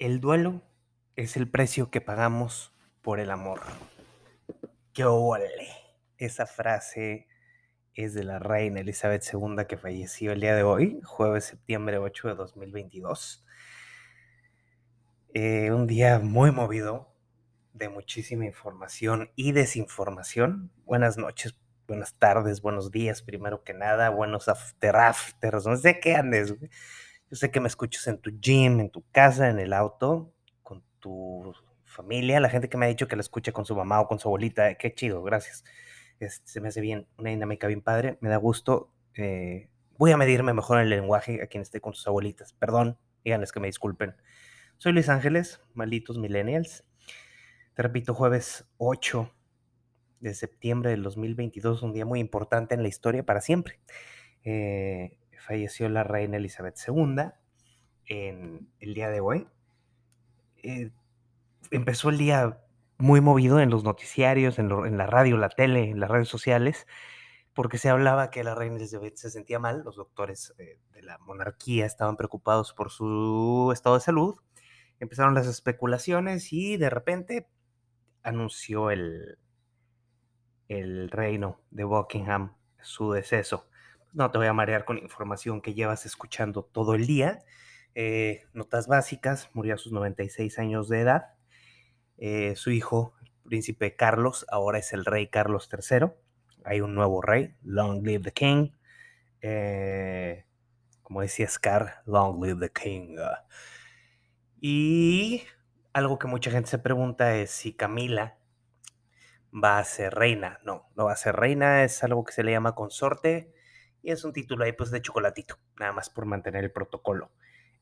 El duelo es el precio que pagamos por el amor. ¡Qué ole! Esa frase es de la reina Elizabeth II que falleció el día de hoy, jueves septiembre 8 de 2022. Eh, un día muy movido, de muchísima información y desinformación. Buenas noches, buenas tardes, buenos días, primero que nada, buenos after afters, no sé qué andes. Yo sé que me escuchas en tu gym, en tu casa, en el auto, con tu familia, la gente que me ha dicho que la escucha con su mamá o con su abuelita. Qué chido, gracias. Este, se me hace bien, una dinámica bien padre, me da gusto. Eh, voy a medirme mejor en el lenguaje a quien esté con sus abuelitas. Perdón, díganles que me disculpen. Soy Luis Ángeles, malditos millennials. Te repito, jueves 8 de septiembre del 2022, un día muy importante en la historia para siempre. Eh, falleció la reina Elizabeth II en el día de hoy. Eh, empezó el día muy movido en los noticiarios, en, la radio, la tele, en las redes sociales, porque se hablaba que la reina Elizabeth se sentía mal, los doctores eh, de la monarquía estaban preocupados por su estado de salud, empezaron las especulaciones y de repente anunció el, el reino de Buckingham su deceso. No te voy a marear con información que llevas escuchando todo el día. Eh, notas básicas, murió a sus 96 años de edad. Eh, su hijo, el príncipe Carlos, ahora es el rey Carlos III. Hay un nuevo rey, Long Live the King. Eh, como decía Scar, Long Live the King. Y algo que mucha gente se pregunta es si Camila va a ser reina. No, no va a ser reina, es algo que se le llama consorte y es un título ahí pues de chocolatito, nada más por mantener el protocolo.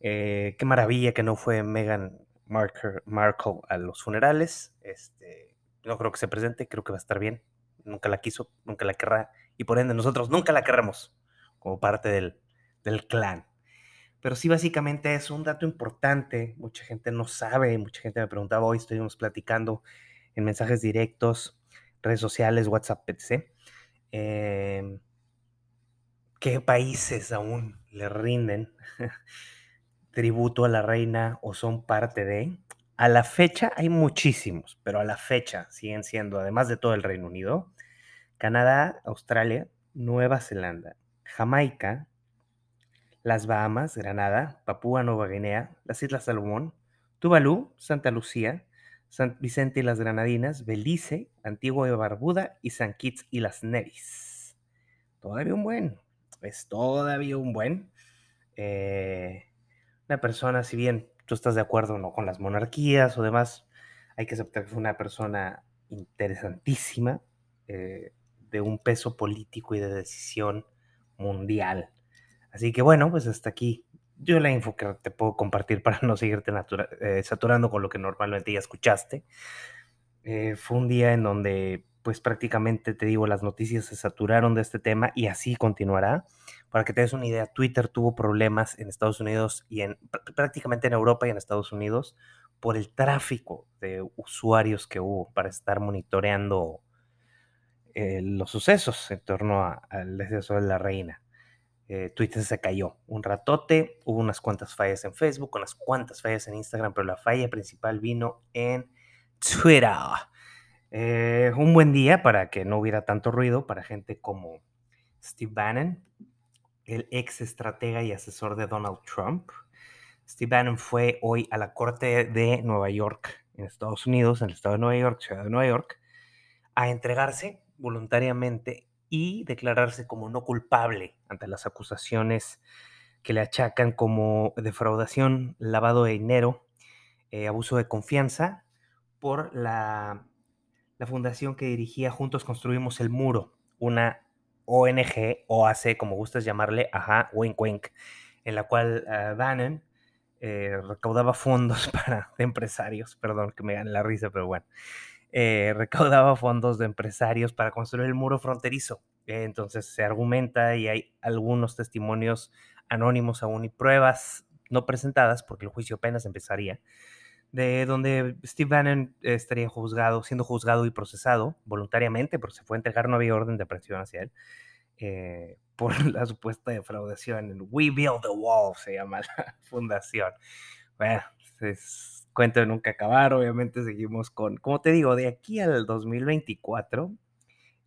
Eh, qué maravilla que no fue Meghan Markle, a los funerales. Este, no creo que se presente, creo que va a estar bien. Nunca la quiso, nunca la querrá. Y por ende nosotros nunca la querremos como parte del, del clan. Pero sí, básicamente es un dato importante. Mucha gente no sabe, mucha gente me preguntaba hoy, estuvimos platicando en mensajes directos, redes sociales, WhatsApp, etc. Eh, ¿Qué países aún le rinden tributo a la reina o son parte de? A la fecha hay muchísimos, pero a la fecha siguen siendo, además de todo el Reino Unido, Canadá, Australia, Nueva Zelanda, Jamaica, las Bahamas, Granada, Papúa Nueva Guinea, las Islas Salomón, Tuvalu, Santa Lucía, San Vicente y las Granadinas, Belice, Antigua y Barbuda y San Kitts y las Nevis. Todavía un buen es todavía un buen. Eh, una persona, si bien tú estás de acuerdo no con las monarquías o demás, hay que aceptar que fue una persona interesantísima, eh, de un peso político y de decisión mundial. Así que bueno, pues hasta aquí yo la info que te puedo compartir para no seguirte eh, saturando con lo que normalmente ya escuchaste. fue un día en donde pues prácticamente te digo, las noticias se saturaron de este tema y así continuará. Para que te des una idea, Twitter tuvo problemas en Estados Unidos y en prácticamente en Europa y en Estados Unidos por el tráfico de usuarios que hubo para estar monitoreando eh, los sucesos en torno al deceso de la reina. Eh, Twitter se cayó un ratote, hubo unas cuantas fallas en Facebook, unas cuantas fallas en Instagram, pero la falla principal vino en Twitter. Eh, un buen día para que no hubiera tanto ruido para gente como Steve Bannon, el ex estratega y asesor de Donald Trump. Steve Bannon fue hoy a la Corte de Nueva York, en Estados Unidos, en el estado de Nueva York, ciudad de Nueva York, a entregarse voluntariamente y declararse como no culpable ante las acusaciones que le achacan como defraudación, lavado de dinero, eh, abuso de confianza por la la fundación que dirigía Juntos Construimos el Muro, una ONG, OAC, como gustas llamarle, ajá, wink wink, en la cual Bannon eh, recaudaba fondos para empresarios, perdón que me gane la risa, pero bueno, eh, recaudaba fondos de empresarios para construir el muro fronterizo. entonces se argumenta y hay algunos testimonios anónimos aún y pruebas no presentadas, porque el juicio apenas empezaría, de donde Steve Bannon estaría juzgado, siendo juzgado y procesado voluntariamente, porque se fue a entregar, no había orden de aprehensión hacia él, eh, por la supuesta defraudación We Build the Wall, se llama la fundación. Bueno, es cuento de nunca acabar, obviamente seguimos con, como te digo, de aquí al 2024,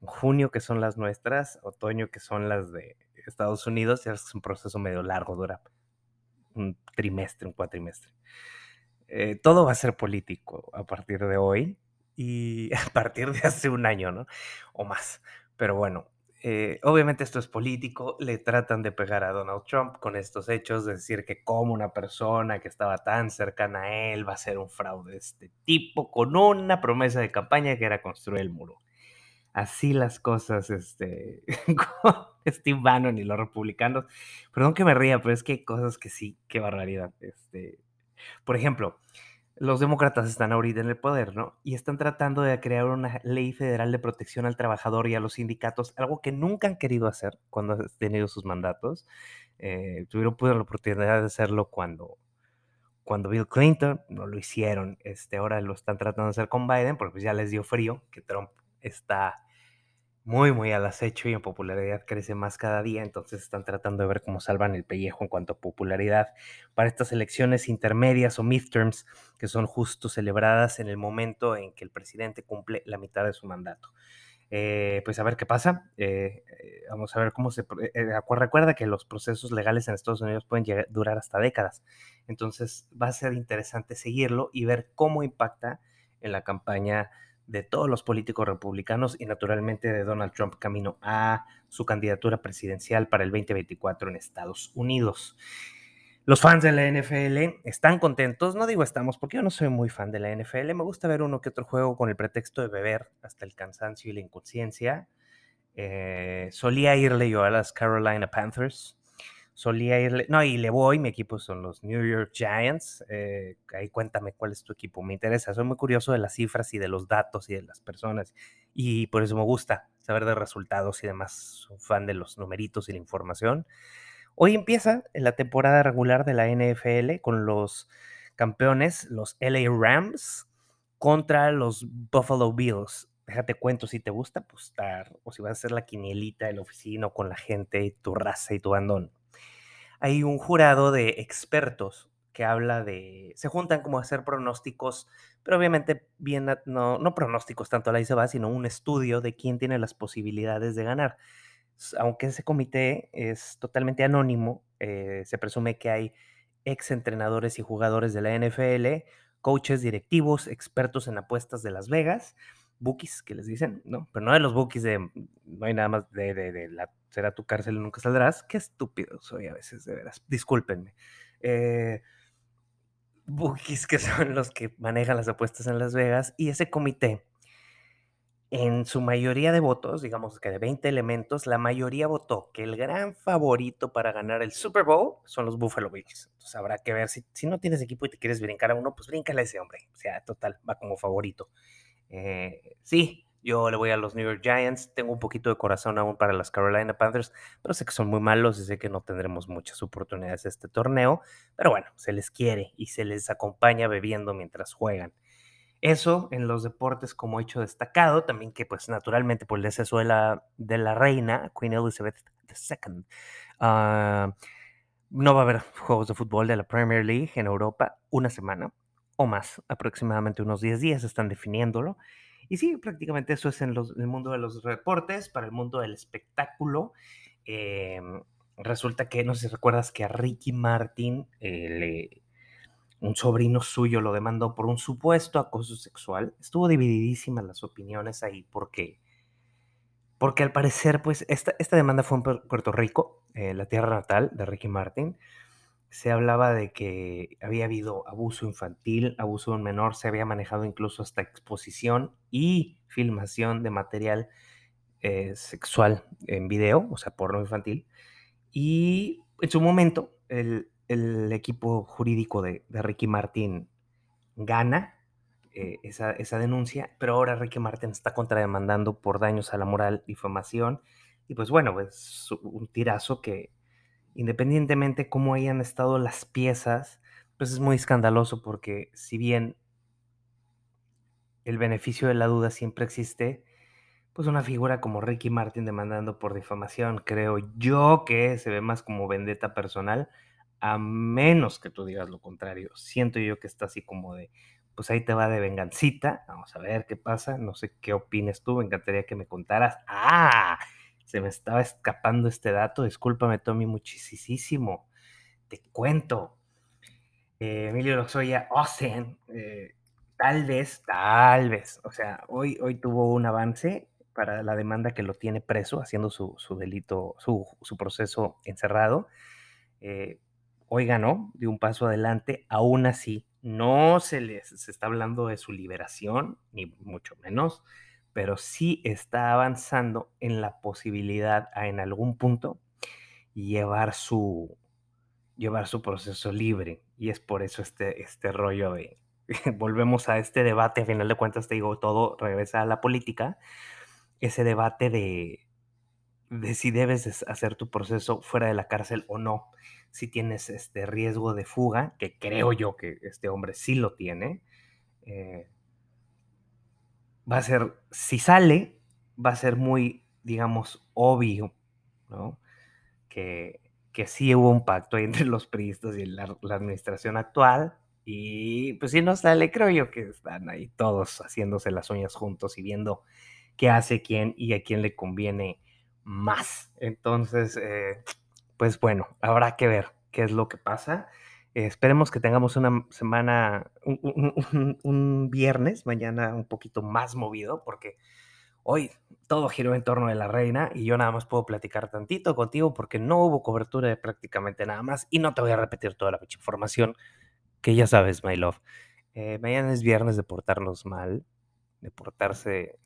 junio que son las nuestras, otoño que son las de Estados Unidos, es un proceso medio largo, dura un trimestre, un cuatrimestre. Eh, todo va a ser político a partir de hoy y a partir de hace un año, ¿no? O más. Pero bueno, eh, obviamente esto es político, le tratan de pegar a Donald Trump con estos hechos, de decir que como una persona que estaba tan cercana a él va a ser un fraude de este tipo, con una promesa de campaña que era construir el muro. Así las cosas, este, con Steve Bannon y los republicanos. Perdón que me ría, pero es que hay cosas que sí, qué barbaridad. Este, por ejemplo, los demócratas están ahorita en el poder, ¿no? Y están tratando de crear una ley federal de protección al trabajador y a los sindicatos, algo que nunca han querido hacer cuando han tenido sus mandatos. Eh, tuvieron la oportunidad de hacerlo cuando, cuando Bill Clinton, no lo hicieron. Este, ahora lo están tratando de hacer con Biden, porque pues ya les dio frío que Trump está muy, muy al acecho y en popularidad crece más cada día, entonces están tratando de ver cómo salvan el pellejo en cuanto a popularidad para estas elecciones intermedias o midterms que son justo celebradas en el momento en que el presidente cumple la mitad de su mandato. Eh, pues a ver qué pasa. Eh, eh, vamos a ver cómo se... recuerda que los procesos legales en Estados Unidos pueden durar hasta décadas. Entonces va a ser interesante seguirlo y ver cómo impacta en la campaña de todos los políticos republicanos y naturalmente de Donald Trump camino a su candidatura presidencial para el 2024 en Estados Unidos. Los fans de la NFL están contentos, no digo estamos, porque yo no soy muy fan de la NFL, me gusta ver uno que otro juego con el pretexto de beber hasta el cansancio y la inconsciencia. Eh, solía irle yo a las Carolina Panthers, solía irle, no, y le voy, mi equipo son los New York Giants, eh, ahí cuéntame cuál es tu equipo, me interesa, soy muy curioso de las cifras y de los datos y de las personas, y por eso me gusta saber de resultados y demás, soy fan de los numeritos y la información. Hoy empieza la temporada regular de la NFL con los campeones, los LA Rams, contra los Buffalo Bills. Déjate cuento si te gusta apostar o si vas a hacer la quinielita en la oficina o con la gente, tu raza y tu bandón hay un jurado de expertos que habla de, se juntan como a hacer pronósticos, pero obviamente bien, no, pronósticos tanto a la se va, sino un estudio de quién tiene las posibilidades de ganar. Aunque ese comité es totalmente anónimo, eh, se presume que hay ex entrenadores y jugadores de la NFL, coaches directivos, expertos en apuestas de Las Vegas, bookies que les dicen, ¿no? Pero no de los bookies de, no hay nada más de, de, la, será tu cárcel y nunca saldrás. Qué estúpido soy a veces, de veras. Discúlpenme. Eh, que son los que manejan las apuestas en Las Vegas y ese comité, en su mayoría de votos, digamos que de 20 elementos, la mayoría votó que el gran favorito para ganar el Super Bowl son los Buffalo Bills. Entonces habrá que ver si, si no tienes equipo y te quieres brincar a uno, pues bríncale a ese hombre. O sea, total, va como favorito. Eh, sí, yo le voy a los New York Giants. Tengo un poquito de corazón aún para las Carolina Panthers, pero sé que son muy malos y sé que no tendremos muchas oportunidades este torneo. Pero bueno, se les quiere y se les acompaña bebiendo mientras juegan. Eso en los deportes como hecho destacado, también que pues naturalmente por el deceso de la, reina, Queen Elizabeth II, ah, no va a haber juegos de fútbol de la Premier League en Europa una semana o más, aproximadamente unos 10 días están definiéndolo. Y sí, prácticamente eso es en, el mundo de los reportes, para el mundo del espectáculo. Em, resulta que, no sé si recuerdas que a Ricky Martin, eh, un sobrino suyo, lo demandó por un supuesto acoso sexual. Estuvo divididísimas las opiniones ahí porque, porque al parecer, pues, esta, esta demanda fue en Puerto Rico, eh, la tierra natal de Ricky Martin se hablaba de que había habido abuso infantil, abuso de un menor, se había manejado incluso hasta exposición y filmación de material eh, sexual en video, o sea, porno infantil. Y en su momento, el, equipo jurídico de, Ricky Martin gana eh, esa, denuncia, pero ahora Ricky Martin está contrademandando por daños a la moral, difamación, y pues bueno, es un tirazo que independientemente cómo hayan estado las piezas, pues es muy escandaloso porque si bien el beneficio de la duda siempre existe, pues una figura como Ricky Martin demandando por difamación, creo yo que se ve más como vendetta personal, a menos que tú digas lo contrario. Siento yo que está así como de, pues ahí te va de vengancita, vamos a ver qué pasa, no sé qué opines tú, me encantaría que me contaras. Ah, se me estaba escapando este dato, discúlpame Tommy muchísimo. Te cuento. Eh, Emilio Lozoya Osen, eh, tal vez, tal vez, o sea, hoy, hoy tuvo un avance para la demanda que lo tiene preso, haciendo su, delito, su, proceso encerrado. Eh, hoy ganó, dio un paso adelante, aún así no se les se está hablando de su liberación, ni mucho menos, pero sí está avanzando en la posibilidad a en algún punto llevar su, llevar su proceso libre. Y es por eso este, este rollo de, volvemos a este debate, a final de cuentas te digo, todo regresa a la política, ese debate de, de si debes hacer tu proceso fuera de la cárcel o no, si tienes este riesgo de fuga, que creo yo que este hombre sí lo tiene, eh, va a ser, si sale, va a ser muy, digamos, obvio, ¿no? Que, que sí hubo un pacto entre los priistas y la, la administración actual, y pues si no sale, creo yo que están ahí todos haciéndose las uñas juntos y viendo qué hace quién y a quién le conviene más. Entonces, eh, pues bueno, habrá que ver qué es lo que pasa. Esperemos que tengamos una semana, un, viernes, mañana un poquito más movido, porque hoy todo giró en torno de la reina y yo nada más puedo platicar tantito contigo porque no hubo cobertura de prácticamente nada más y no te voy a repetir toda la información que ya sabes, my love. Eh, mañana es viernes de portarnos mal, de portarse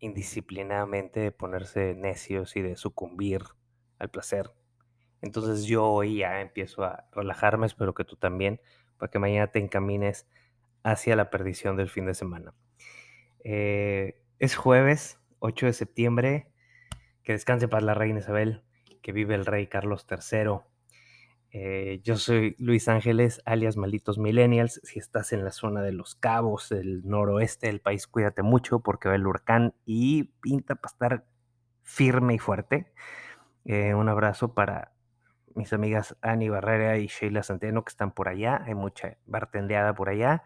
indisciplinadamente, de ponerse necios y de sucumbir al placer. Entonces yo hoy ya empiezo a relajarme, espero que tú también, para que mañana te encamines hacia la perdición del fin de semana. Eh, es jueves, 8 de septiembre, que descanse para la reina Isabel, que vive el rey Carlos III eh, yo soy Luis Ángeles, alias Malditos Millennials. Si estás en la zona de Los Cabos, del noroeste del país, cuídate mucho porque va el huracán y pinta para estar firme y fuerte. Eh, un abrazo para mis amigas Ani Barrera y Sheila Santeno que están por allá. Hay mucha bartendeada por allá.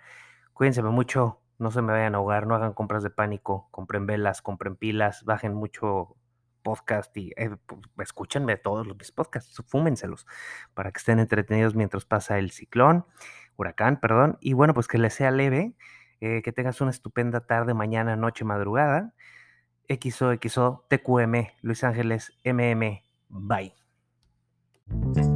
Cuídense mucho, no se me vayan a ahogar, no hagan compras de pánico, compren velas, compren pilas, bajen mucho podcast y eh, escúchenme todos los mis podcasts, fúmenselos para que estén entretenidos mientras pasa el ciclón, huracán, perdón. Y bueno, pues que les sea leve, eh, que tengas una estupenda tarde, mañana, noche, madrugada. XO, XO, TQM, Luis Ángeles, MM, bye. thank you